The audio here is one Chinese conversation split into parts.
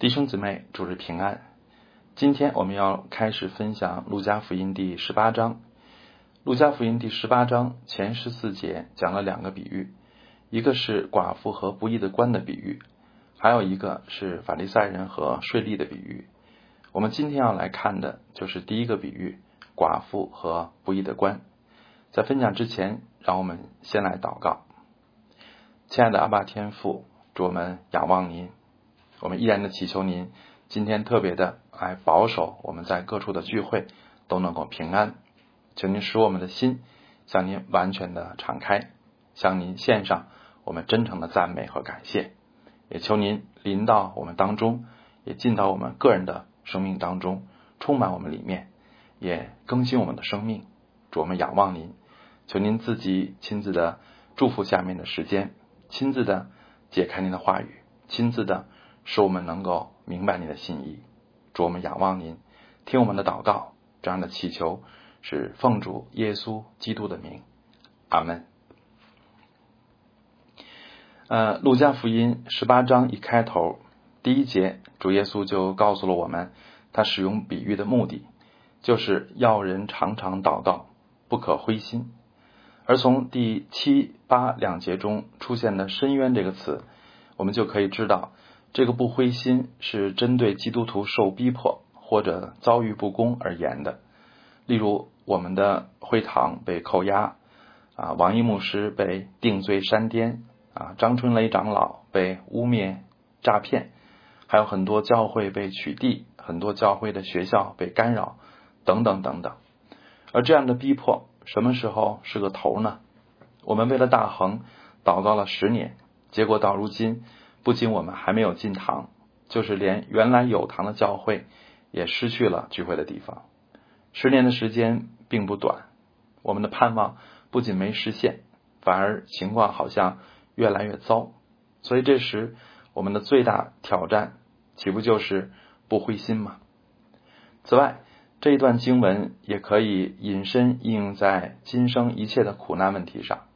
弟兄姊妹，主日平安。今天我们要开始分享《路加福音》第十八章。《路加福音》第十八章前十四节讲了两个比喻，一个是寡妇和不义的官的比喻，还有一个是法利赛人和税吏的比喻。我们今天要来看的就是第一个比喻——寡妇和不义的官。在分享之前，让我们先来祷告。亲爱的阿爸天父，祝我们仰望您。我们依然的祈求您今天特别的来保守我们在各处的聚会都能够平安，求您使我们的心向您完全的敞开，向您献上我们真诚的赞美和感谢，也求您临到我们当中，也进到我们个人的生命当中，充满我们里面，也更新我们的生命。主我们仰望您，求您自己亲自的祝福下面的时间，亲自的解开您的话语，亲自的。使我们能够明白你的心意，主我们仰望您，听我们的祷告，这样的祈求是奉主耶稣基督的名，阿门。呃，路加福音十八章一开头第一节，主耶稣就告诉了我们，他使用比喻的目的，就是要人常常祷告，不可灰心。而从第七八两节中出现的“深渊”这个词，我们就可以知道。这个不灰心是针对基督徒受逼迫或者遭遇不公而言的。例如，我们的会堂被扣押，啊，王一牧师被定罪山巅，啊，张春雷长老被污蔑诈骗，还有很多教会被取缔，很多教会的学校被干扰，等等等等。而这样的逼迫什么时候是个头呢？我们为了大恒祷告了十年，结果到如今。不仅我们还没有进堂，就是连原来有堂的教会也失去了聚会的地方。十年的时间并不短，我们的盼望不仅没实现，反而情况好像越来越糟。所以这时我们的最大挑战，岂不就是不灰心吗？此外，这一段经文也可以引申应用在今生一切的苦难问题上，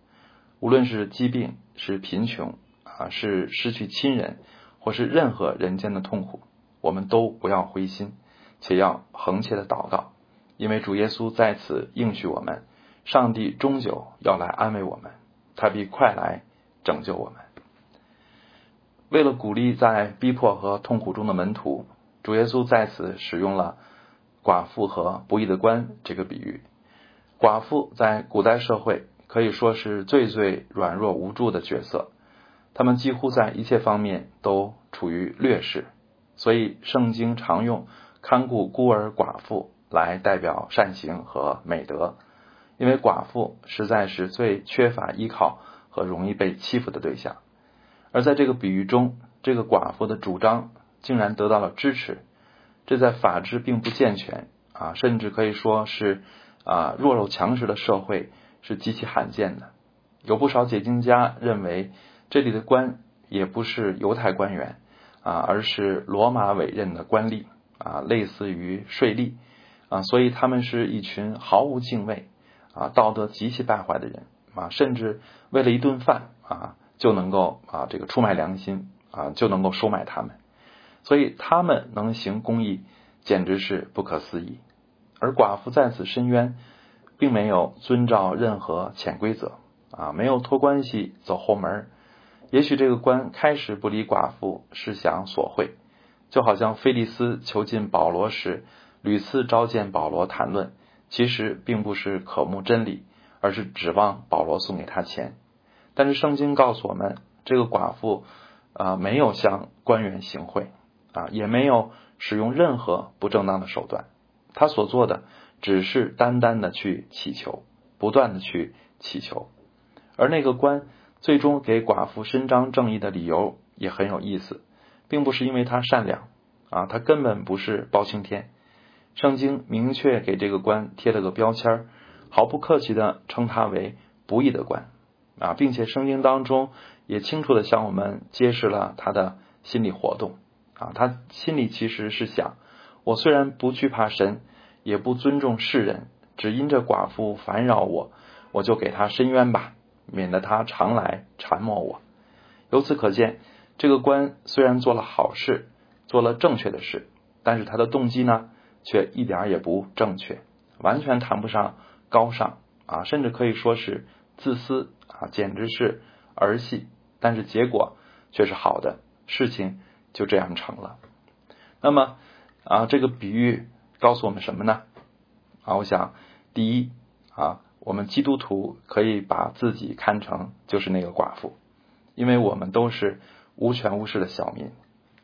无论是疾病，是贫穷。啊，是失去亲人，或是任何人间的痛苦，我们都不要灰心，且要恒切的祷告，因为主耶稣在此应许我们，上帝终究要来安慰我们，他必快来拯救我们。为了鼓励在逼迫和痛苦中的门徒，主耶稣在此使用了寡妇和不义的官这个比喻。寡妇在古代社会可以说是最最软弱无助的角色。他们几乎在一切方面都处于劣势，所以圣经常用看顾孤儿寡妇来代表善行和美德，因为寡妇实在是最缺乏依靠和容易被欺负的对象。而在这个比喻中，这个寡妇的主张竟然得到了支持，这在法治并不健全啊，甚至可以说是啊弱肉强食的社会是极其罕见的。有不少解经家认为。这里的官也不是犹太官员啊，而是罗马委任的官吏啊，类似于税吏啊，所以他们是一群毫无敬畏啊、道德极其败坏的人啊，甚至为了一顿饭啊就能够啊这个出卖良心啊就能够收买他们，所以他们能行公义简直是不可思议。而寡妇在此深渊，并没有遵照任何潜规则啊，没有托关系走后门。也许这个官开始不理寡妇是想索贿，就好像菲利斯囚禁保罗时，屡次召见保罗谈论，其实并不是渴慕真理，而是指望保罗送给他钱。但是圣经告诉我们，这个寡妇啊没有向官员行贿啊，也没有使用任何不正当的手段，他所做的只是单单的去祈求，不断的去祈求，而那个官。最终给寡妇伸张正义的理由也很有意思，并不是因为他善良啊，他根本不是包青天。圣经明确给这个官贴了个标签，毫不客气的称他为不义的官啊，并且圣经当中也清楚的向我们揭示了他的心理活动啊，他心里其实是想：我虽然不惧怕神，也不尊重世人，只因这寡妇烦扰我，我就给他伸冤吧。免得他常来缠磨我。由此可见，这个官虽然做了好事，做了正确的事，但是他的动机呢，却一点也不正确，完全谈不上高尚啊，甚至可以说是自私啊，简直是儿戏。但是结果却是好的，事情就这样成了。那么啊，这个比喻告诉我们什么呢？啊，我想第一啊，我们基督徒可以把自己看成就是那个寡妇，因为我们都是无权无势的小民。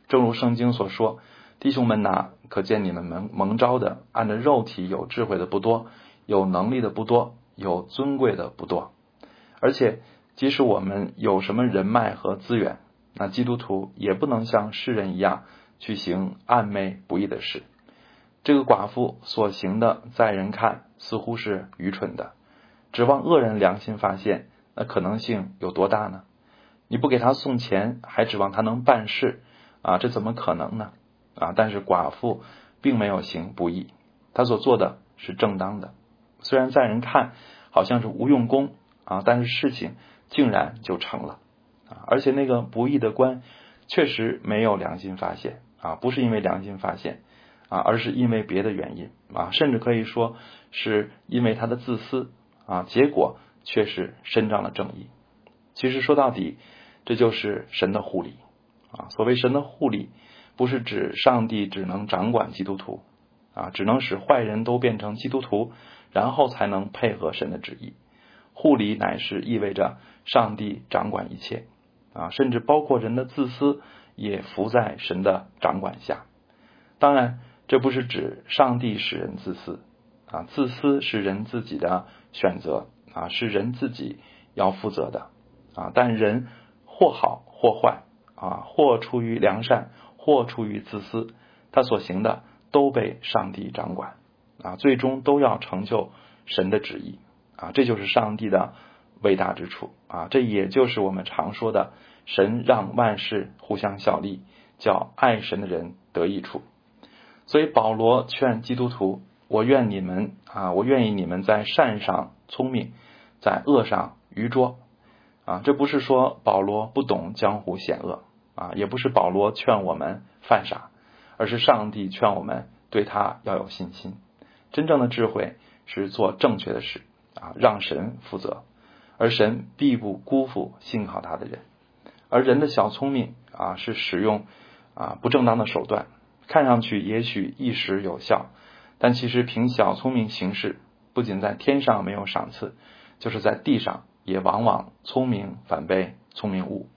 正如圣经所说：“弟兄们呐，可见你们蒙蒙召的，按着肉体有智慧的不多，有能力的不多，有尊贵的不多，而且。”即使我们有什么人脉和资源，那基督徒也不能像世人一样去行暧昧不义的事。这个寡妇所行的，在人看似乎是愚蠢的，指望恶人良心发现，那可能性有多大呢？你不给他送钱，还指望他能办事啊？这怎么可能呢？啊！但是寡妇并没有行不义，她所做的是正当的，虽然在人看好像是无用功啊，但是事情。竟然就成了啊！而且那个不义的官确实没有良心发现啊，不是因为良心发现啊，而是因为别的原因啊，甚至可以说是因为他的自私啊，结果却是伸张了正义。其实说到底，这就是神的护理啊。所谓神的护理，不是指上帝只能掌管基督徒啊，只能使坏人都变成基督徒，然后才能配合神的旨意。护理乃是意味着上帝掌管一切啊，甚至包括人的自私也伏在神的掌管下。当然，这不是指上帝使人自私啊，自私是人自己的选择啊，是人自己要负责的啊。但人或好或坏啊，或出于良善，或出于自私，他所行的都被上帝掌管啊，最终都要成就神的旨意。啊，这就是上帝的伟大之处啊！这也就是我们常说的“神让万事互相效力”，叫爱神的人得益处。所以保罗劝基督徒：“我愿你们啊，我愿意你们在善上聪明，在恶上愚拙。”啊，这不是说保罗不懂江湖险恶啊，也不是保罗劝我们犯傻，而是上帝劝我们对他要有信心。真正的智慧是做正确的事。啊，让神负责，而神必不辜负信靠他的人。而人的小聪明啊，是使用啊不正当的手段，看上去也许一时有效，但其实凭小聪明行事，不仅在天上没有赏赐，就是在地上也往往聪明反被聪明误。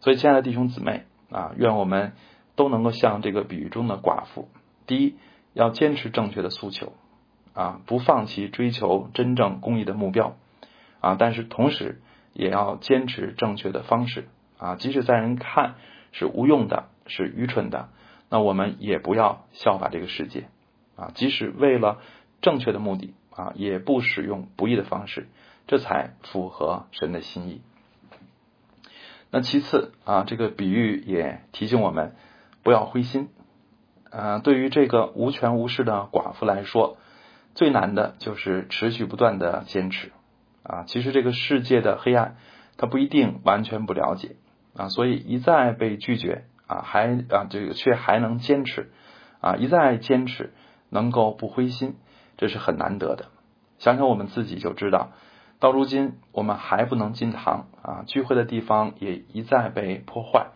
所以，亲爱的弟兄姊妹啊，愿我们都能够像这个比喻中的寡妇，第一要坚持正确的诉求。啊，不放弃追求真正公益的目标啊，但是同时也要坚持正确的方式啊，即使在人看是无用的、是愚蠢的，那我们也不要效法这个世界啊，即使为了正确的目的啊，也不使用不义的方式，这才符合神的心意。那其次啊，这个比喻也提醒我们不要灰心。啊，对于这个无权无势的寡妇来说。最难的就是持续不断的坚持啊！其实这个世界的黑暗，他不一定完全不了解啊，所以一再被拒绝啊，还啊这个却还能坚持啊，一再坚持能够不灰心，这是很难得的。想想我们自己就知道，到如今我们还不能进堂啊，聚会的地方也一再被破坏，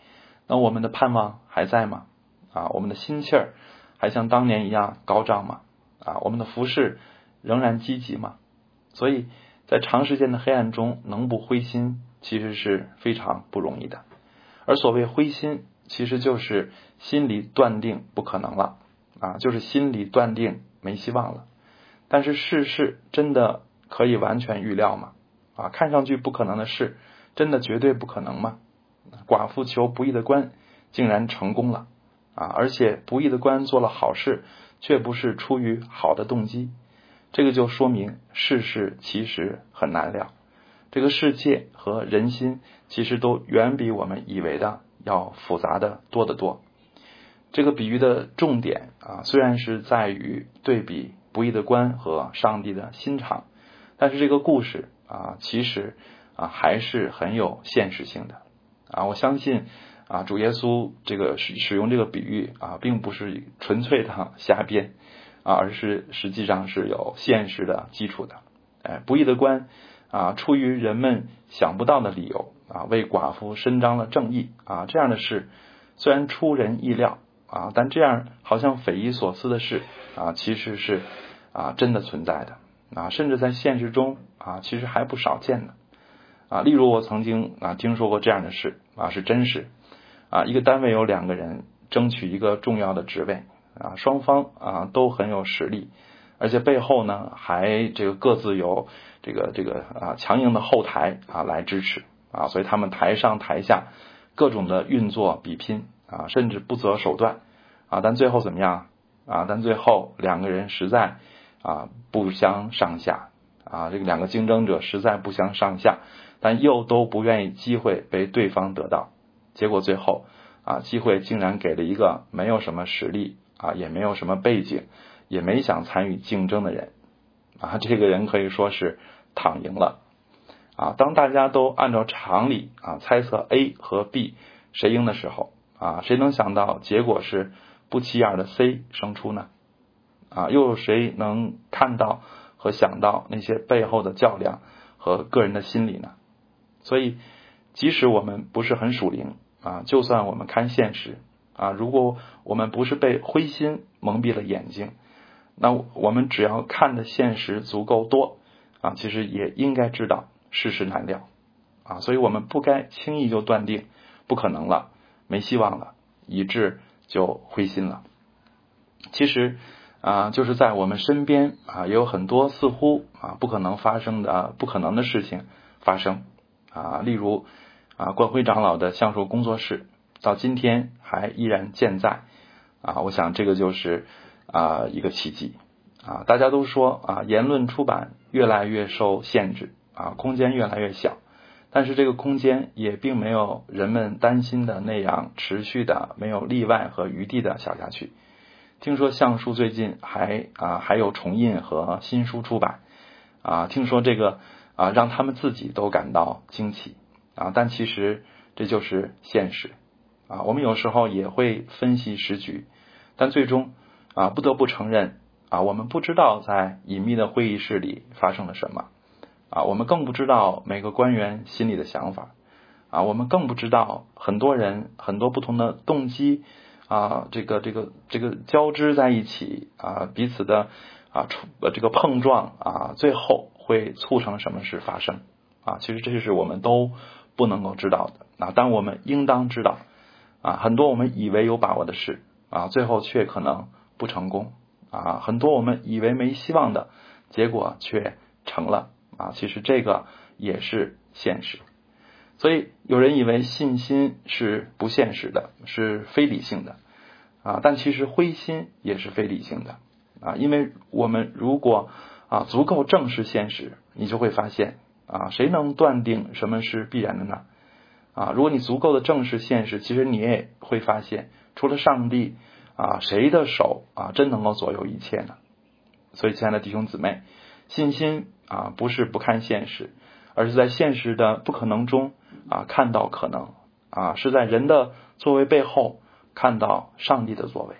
那我们的盼望还在吗？啊，我们的心气儿还像当年一样高涨吗？啊，我们的服饰仍然积极吗？所以在长时间的黑暗中，能不灰心，其实是非常不容易的。而所谓灰心，其实就是心里断定不可能了啊，就是心里断定没希望了。但是世事真的可以完全预料吗？啊，看上去不可能的事，真的绝对不可能吗？寡妇求不义的官，竟然成功了啊！而且不义的官做了好事。却不是出于好的动机，这个就说明世事其实很难料。这个世界和人心其实都远比我们以为的要复杂的多得多。这个比喻的重点啊，虽然是在于对比不义的官和上帝的心肠，但是这个故事啊，其实啊还是很有现实性的啊。我相信啊，主耶稣这个使使用这个比喻啊，并不是纯粹的瞎编啊，而是实际上是有现实的基础的。哎，不义的官啊，出于人们想不到的理由啊，为寡妇伸张了正义啊，这样的事虽然出人意料啊，但这样好像匪夷所思的事啊，其实是啊真的存在的啊，甚至在现实中啊，其实还不少见呢啊。例如，我曾经啊听说过这样的事啊，是真实。啊，一个单位有两个人争取一个重要的职位啊，双方啊都很有实力，而且背后呢还这个各自有这个这个啊强硬的后台啊来支持啊，所以他们台上台下各种的运作比拼啊，甚至不择手段啊，但最后怎么样啊？但最后两个人实在啊不相上下啊，这个两个竞争者实在不相上下，但又都不愿意机会被对方得到。结果最后啊，机会竟然给了一个没有什么实力啊，也没有什么背景，也没想参与竞争的人啊。这个人可以说是躺赢了啊。当大家都按照常理啊猜测 A 和 B 谁赢的时候啊，谁能想到结果是不起眼的 C 胜出呢？啊，又有谁能看到和想到那些背后的较量和个人的心理呢？所以，即使我们不是很属灵。啊，就算我们看现实啊，如果我们不是被灰心蒙蔽了眼睛，那我们只要看的现实足够多啊，其实也应该知道世事难料啊，所以我们不该轻易就断定不可能了，没希望了，以致就灰心了。其实啊，就是在我们身边啊，也有很多似乎啊不可能发生的不可能的事情发生啊，例如。啊，冠辉长老的橡树工作室到今天还依然健在啊！我想这个就是啊一个奇迹啊！大家都说啊，言论出版越来越受限制啊，空间越来越小，但是这个空间也并没有人们担心的那样持续的没有例外和余地的小下去。听说橡树最近还啊还有重印和新书出版啊，听说这个啊让他们自己都感到惊奇。啊，但其实这就是现实啊。我们有时候也会分析时局，但最终啊，不得不承认啊，我们不知道在隐秘的会议室里发生了什么啊，我们更不知道每个官员心里的想法啊，我们更不知道很多人很多不同的动机啊，这个这个这个交织在一起啊，彼此的啊触这个碰撞啊，最后会促成什么事发生啊？其实这是我们都。不能够知道的啊，但我们应当知道啊，很多我们以为有把握的事啊，最后却可能不成功啊，很多我们以为没希望的结果却成了啊，其实这个也是现实。所以有人以为信心是不现实的，是非理性的啊，但其实灰心也是非理性的啊，因为我们如果啊足够正视现实，你就会发现。啊，谁能断定什么是必然的呢？啊，如果你足够的正视现实，其实你也会发现，除了上帝啊，谁的手啊真能够左右一切呢？所以，亲爱的弟兄姊妹，信心啊不是不看现实，而是在现实的不可能中啊看到可能啊，是在人的作为背后看到上帝的作为，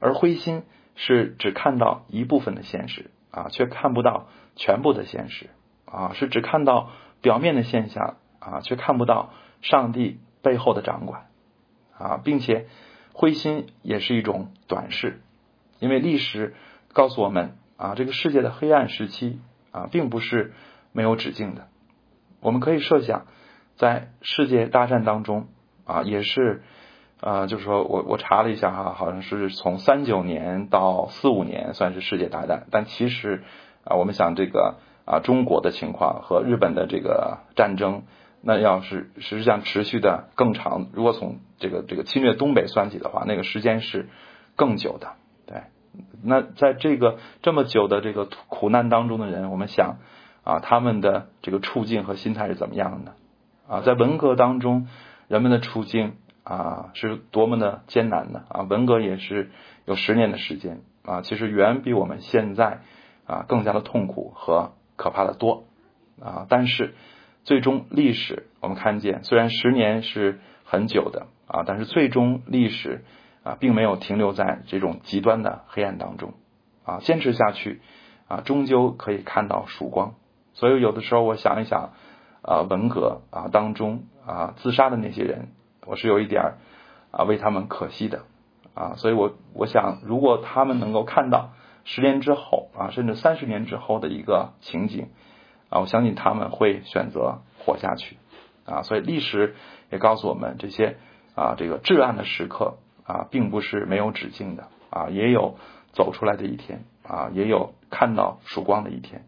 而灰心是只看到一部分的现实啊，却看不到全部的现实。啊，是只看到表面的现象啊，却看不到上帝背后的掌管啊，并且灰心也是一种短视，因为历史告诉我们啊，这个世界的黑暗时期啊，并不是没有止境的。我们可以设想，在世界大战当中啊，也是啊，就是说我我查了一下哈，好像是从三九年到四五年算是世界大战，但其实啊，我们想这个。啊，中国的情况和日本的这个战争，那要是实际上持续的更长，如果从这个这个侵略东北算起的话，那个时间是更久的。那在这个这么久的这个苦难当中的人，我们想啊，他们的这个处境和心态是怎么样的？啊，在文革当中，人们的处境啊是多么的艰难的啊！文革也是有十年的时间啊，其实远比我们现在啊更加的痛苦和。可怕的多啊！但是最终历史我们看见，虽然十年是很久的啊，但是最终历史啊，并没有停留在这种极端的黑暗当中啊，坚持下去啊，终究可以看到曙光。所以有的时候我想一想啊，文革啊当中啊自杀的那些人，我是有一点啊为他们可惜的啊，所以我我想，如果他们能够看到十年之后啊，甚至三十年之后的一个情景啊，我相信他们会选择活下去啊。所以历史也告诉我们这些。啊，这个至暗的时刻啊，并不是没有止境的啊，也有走出来的一天啊，也有看到曙光的一天。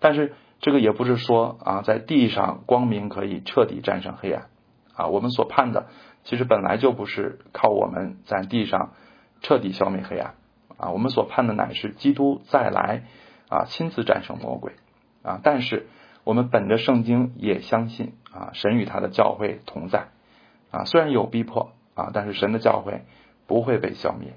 但是这个也不是说啊，在地上光明可以彻底战胜黑暗啊。我们所盼的，其实本来就不是靠我们在地上彻底消灭黑暗啊。我们所盼的乃是基督再来啊，亲自战胜魔鬼啊。但是我们本着圣经也相信啊，神与他的教会同在。啊，虽然有逼迫啊，但是神的教会不会被消灭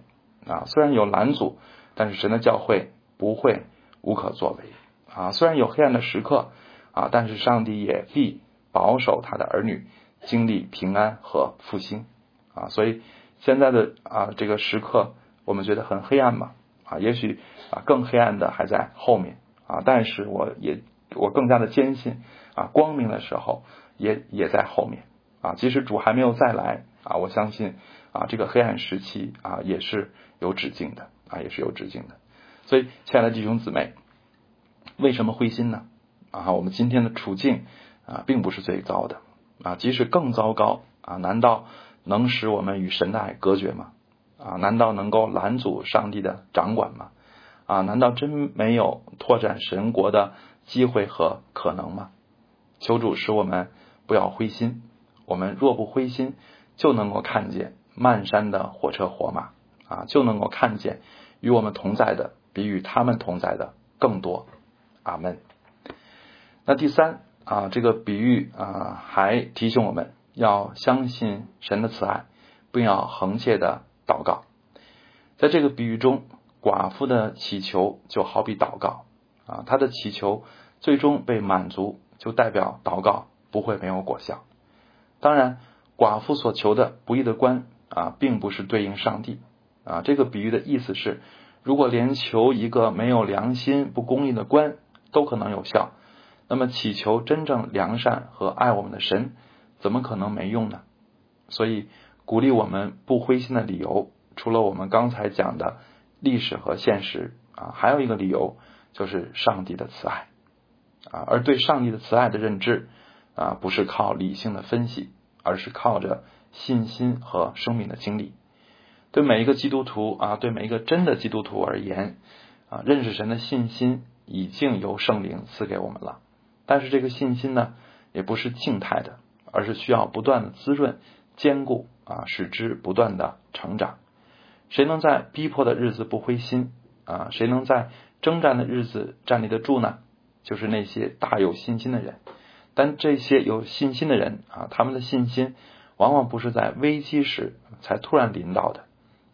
啊。虽然有拦阻，但是神的教会不会无可作为啊。虽然有黑暗的时刻啊，但是上帝也必保守他的儿女经历平安和复兴啊。所以现在的啊这个时刻，我们觉得很黑暗嘛啊，也许啊更黑暗的还在后面啊。但是我也我更加的坚信啊，光明的时候也也在后面。啊，即使主还没有再来啊，我相信啊，这个黑暗时期啊也是有止境的啊，也是有止境的。所以，亲爱的弟兄姊妹，为什么灰心呢？啊，我们今天的处境啊，并不是最糟的啊，即使更糟糕啊，难道能使我们与神的爱隔绝吗？啊，难道能够拦阻上帝的掌管吗？啊，难道真没有拓展神国的机会和可能吗？求主使我们不要灰心。我们若不灰心，就能够看见漫山的火车火马啊，就能够看见与我们同在的比与他们同在的更多。阿门。那第三啊，这个比喻啊，还提醒我们要相信神的慈爱，不要横切的祷告。在这个比喻中，寡妇的祈求就好比祷告啊，她的祈求最终被满足，就代表祷告不会没有果效。当然，寡妇所求的不义的官啊，并不是对应上帝啊。这个比喻的意思是，如果连求一个没有良心、不公义的官都可能有效，那么祈求真正良善和爱我们的神，怎么可能没用呢？所以，鼓励我们不灰心的理由，除了我们刚才讲的历史和现实啊，还有一个理由就是上帝的慈爱啊。而对上帝的慈爱的认知。啊，不是靠理性的分析，而是靠着信心和生命的经历。对每一个基督徒啊，对每一个真的基督徒而言，啊，认识神的信心已经由圣灵赐给我们了。但是这个信心呢，也不是静态的，而是需要不断的滋润、坚固啊，使之不断的成长。谁能在逼迫的日子不灰心啊？谁能在征战的日子站立得住呢？就是那些大有信心的人。但这些有信心的人啊，他们的信心往往不是在危机时才突然临到的，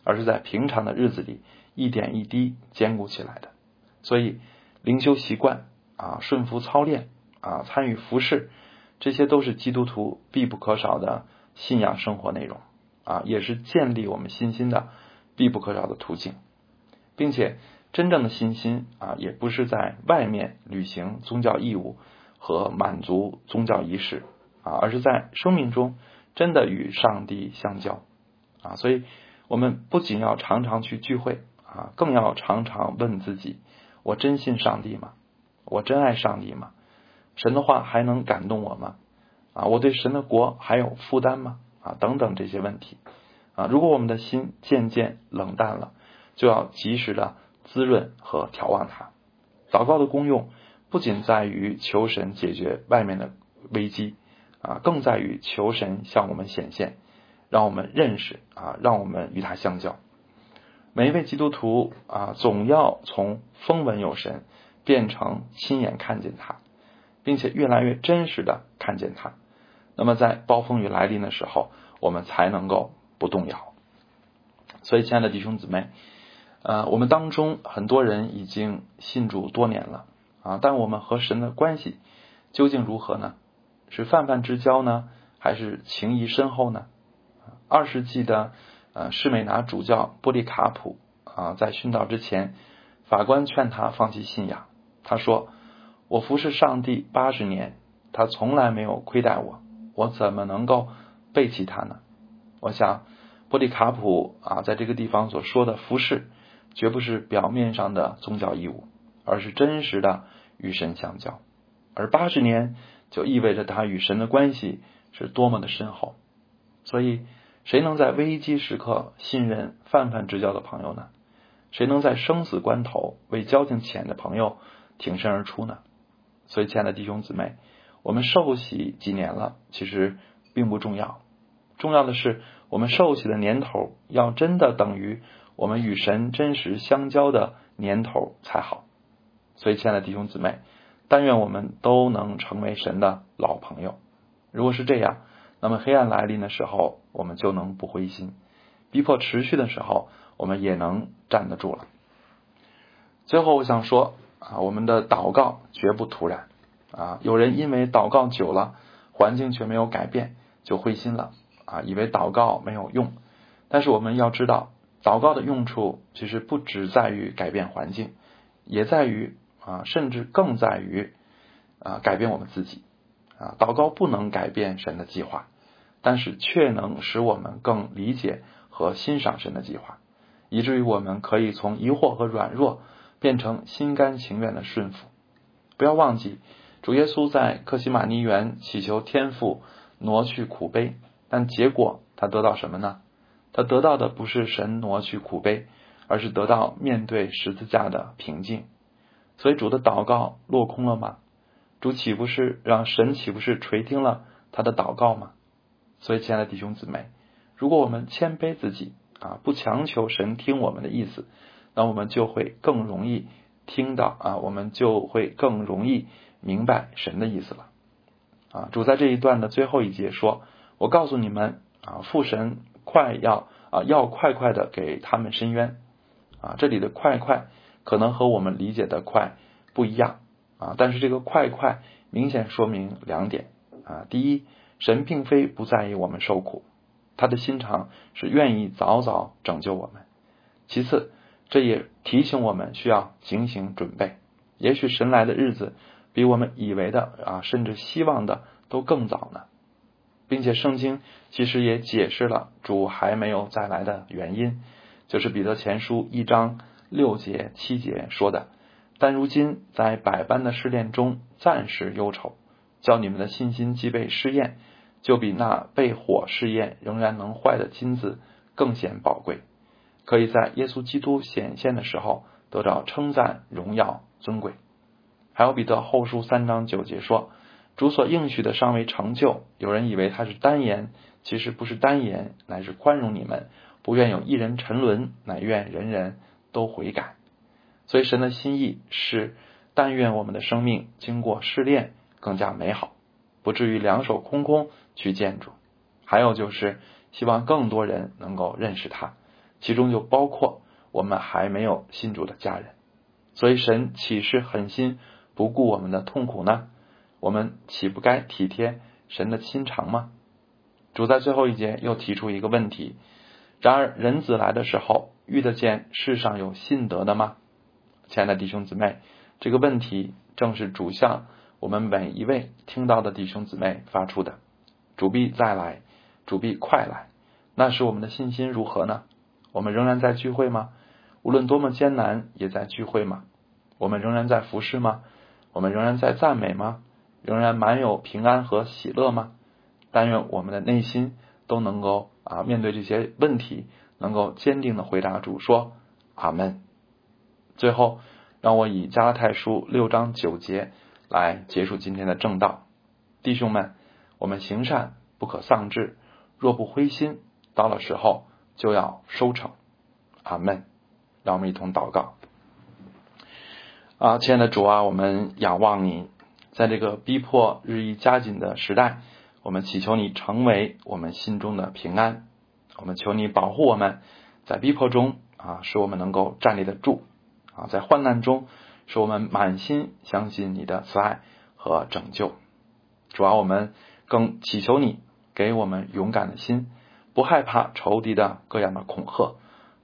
而是在平常的日子里一点一滴坚固起来的。所以灵修习惯啊，顺服操练啊，参与服饰，这些都是基督徒必不可少的信仰生活内容啊，也是建立我们信心的必不可少的途径，并且真正的信心啊，也不是在外面履行宗教义务。和满足宗教仪式啊，而是在生命中真的与上帝相交啊，所以我们不仅要常常去聚会啊，更要常常问自己：我真信上帝吗？我真爱上帝吗？神的话还能感动我吗？啊，我对神的国还有负担吗？啊，等等这些问题啊，如果我们的心渐渐冷淡了，就要及时的滋润和调望它。祷告的功用。不仅在于求神解决外面的危机啊，更在于求神向我们显现，让我们认识啊，让我们与他相交。每一位基督徒啊，总要从风闻有神变成亲眼看见他，并且越来越真实的看见他。那么在暴风雨来临的时候，我们才能够不动摇。所以，亲爱的弟兄姊妹，呃，我们当中很多人已经信主多年了。啊！但我们和神的关系究竟如何呢？是泛泛之交呢，还是情谊深厚呢？二世纪的呃士美拿主教波利卡普啊，在殉道之前，法官劝他放弃信仰。他说：“我服侍上帝八十年，他从来没有亏待我，我怎么能够背弃他呢？”我想，波利卡普啊，在这个地方所说的服侍，绝不是表面上的宗教义务，而是真实的与神相交。而八十年就意味着他与神的关系是多么的深厚。所以，谁能在危机时刻信任泛泛之交的朋友呢？谁能在生死关头为交情浅的朋友挺身而出呢？所以，亲爱的弟兄姊妹，我们受洗几年了，其实并不重要，重要的是我们受洗的年头要真的等于我们与神真实相交的年头才好。所以，亲爱的弟兄姊妹，但愿我们都能成为神的老朋友。如果是这样。那么黑暗来临的时候，我们就能不灰心；逼迫持续的时候，我们也能站得住了。最后，我想说啊，我们的祷告绝不突然啊。有人因为祷告久了，环境却没有改变，就灰心了啊，以为祷告没有用。但是我们要知道，祷告的用处其实不只在于改变环境，也在于啊，甚至更在于啊，改变我们自己。啊，祷告不能改变神的计划，但是却能使我们更理解和欣赏神的计划，以至于我们可以从疑惑和软弱变成心甘情愿的顺服。不要忘记，主耶稣在克西马尼园祈求天父挪去苦悲，但结果他得到什么呢？他得到的不是神挪去苦悲，而是得到面对十字架的平静。所以主的祷告落空了吗？主岂不是让神岂不是垂听了他的祷告吗？所以，亲爱的弟兄姊妹，如果我们谦卑自己啊，不强求神听我们的意思，那我们就会更容易听到啊，我们就会更容易明白神的意思了。啊，主在这一段的最后一节说：“我告诉你们啊，父神快要啊，要快快的给他们伸冤。”啊，这里的“快快”可能和我们理解的“快”不一样。啊，但是这个快快明显说明两点啊。第一，神并非不在意我们受苦，他的心肠是愿意早早拯救我们。其次，这也提醒我们需要警醒准备，也许神来的日子比我们以为的啊，甚至希望的都更早呢。并且圣经其实也解释了主还没有再来的原因，就是彼得前书一章六节七节说的。但如今在百般的试炼中暂时忧愁，叫你们的信心既被试验，就比那被火试验仍然能坏的金子更显宝贵，可以在耶稣基督显现的时候得到称赞、荣耀、尊贵。还有彼得后书三章九节说：“主所应许的尚未成就。”有人以为他是单言，其实不是单言，乃是宽容你们，不愿有一人沉沦，乃愿人人都悔改。所以神的心意是，但愿我们的生命经过试炼更加美好，不至于两手空空去见主。还有就是希望更多人能够认识他，其中就包括我们还没有信主的家人。所以神岂是狠心不顾我们的痛苦呢？我们岂不该体贴神的心肠吗？主在最后一节又提出一个问题：然而人子来的时候，遇得见世上有信德的吗？亲爱的弟兄姊妹，这个问题正是主向我们每一位听到的弟兄姊妹发出的。主必再来，主必快来。那时我们的信心如何呢？我们仍然在聚会吗？无论多么艰难，也在聚会吗？我们仍然在服侍吗？我们仍然在赞美吗？仍然满有平安和喜乐吗？但愿我们的内心都能够啊，面对这些问题，能够坚定的回答主说：“阿门。”最后，让我以加拉太书六章九节来结束今天的正道。弟兄们，我们行善不可丧志，若不灰心，到了时候就要收成。阿门。让我们一同祷告。啊，亲爱的主啊，我们仰望你，在这个逼迫日益加紧的时代，我们祈求你成为我们心中的平安。我们求你保护我们在逼迫中啊，使我们能够站立得住。啊，在患难中，使我们满心相信你的慈爱和拯救。主要我们更祈求你给我们勇敢的心，不害怕仇敌的各样的恐吓，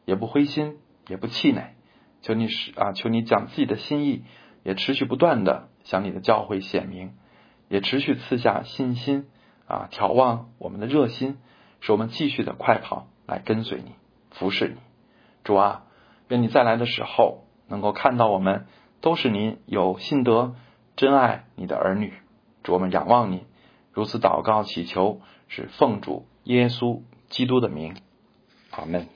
也不灰心，也不气馁。求你使啊，求你将自己的心意也持续不断的向你的教会显明，也持续赐下信心啊，眺望我们的热心，是我们继续的快跑来跟随你，服侍你。主啊，愿你再来的时候能够看到我们都是您有信德、珍爱你的儿女。主，我们仰望你，如此祷告祈求，是奉主耶稣基督的名，阿门。